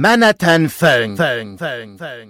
Manhattan Funk. Funk. Funk. Funk.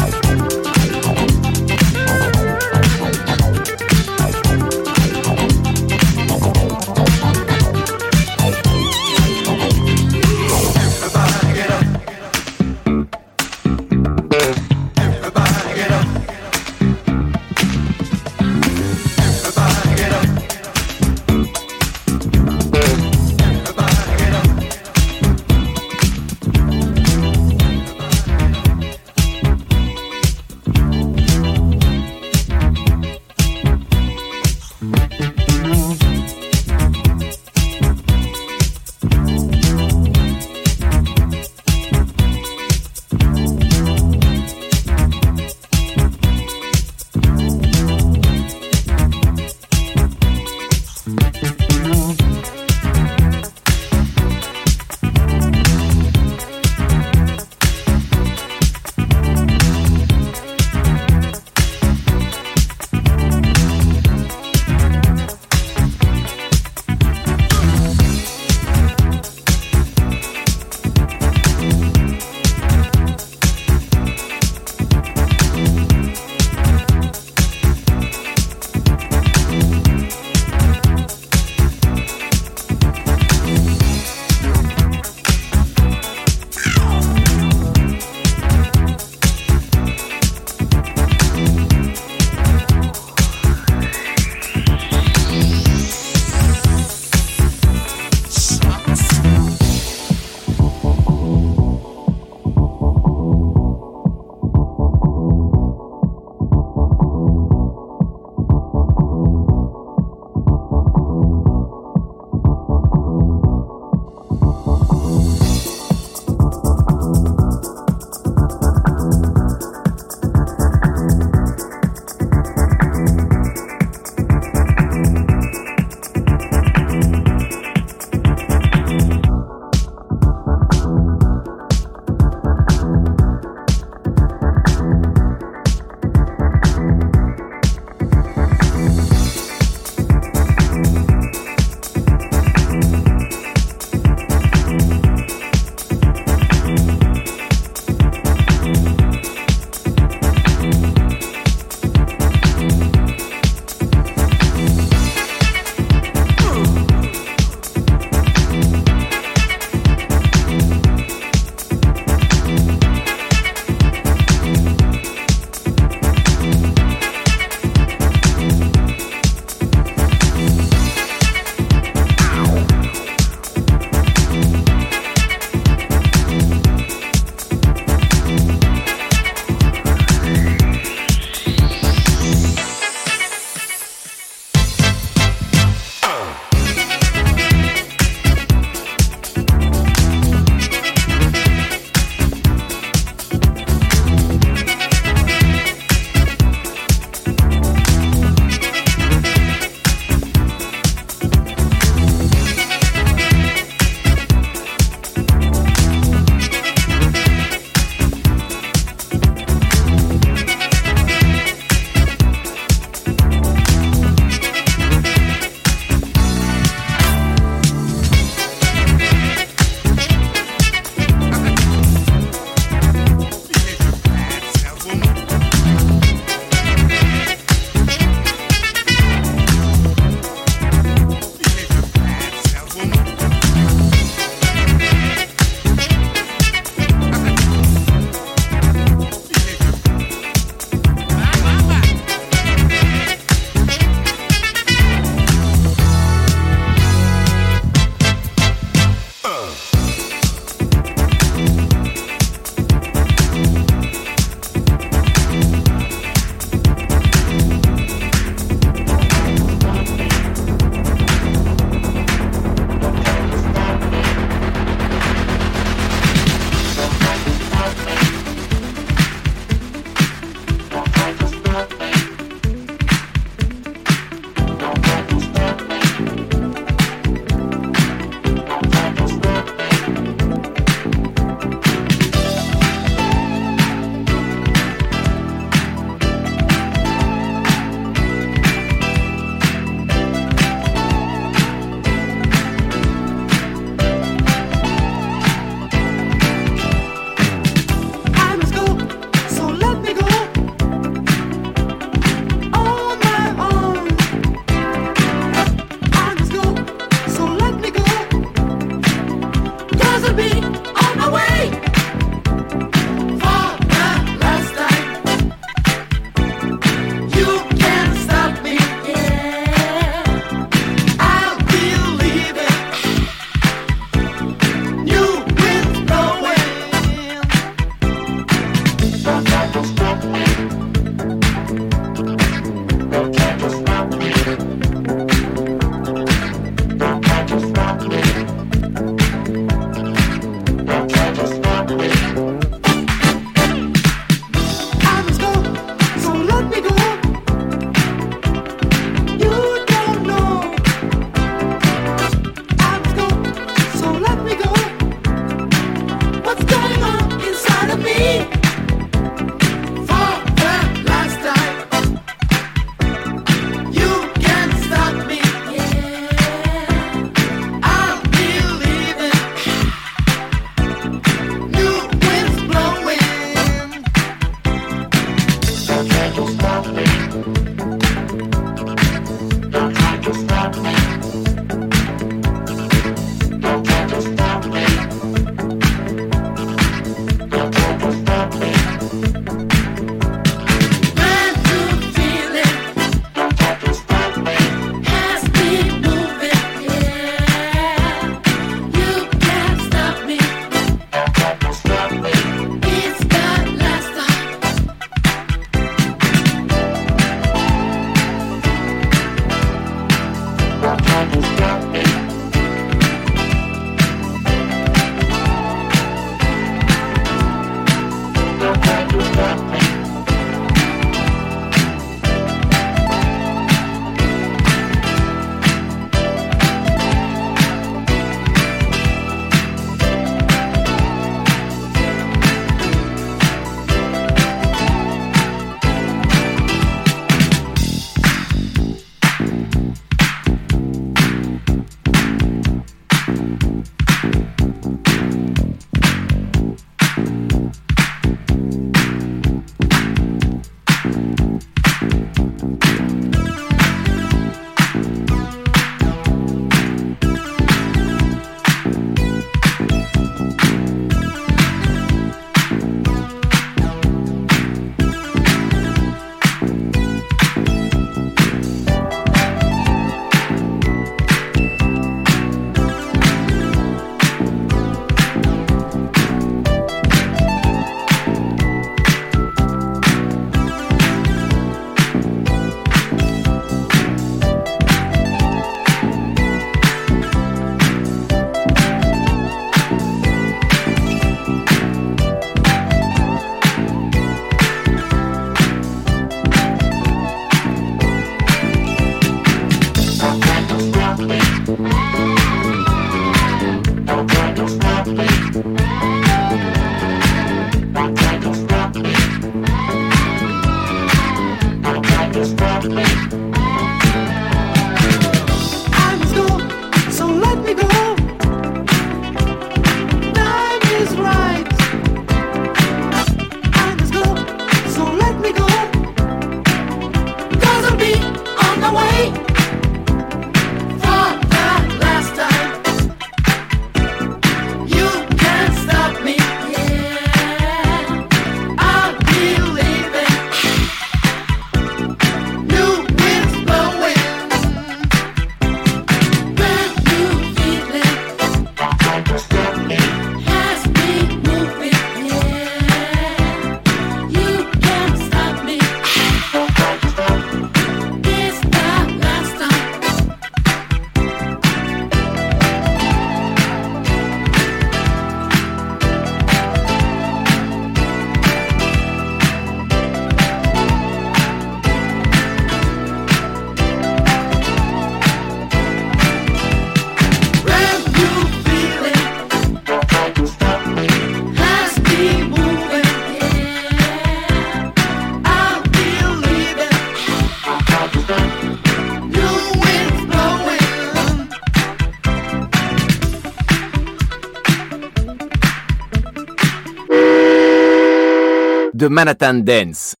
De Manhattan Dance.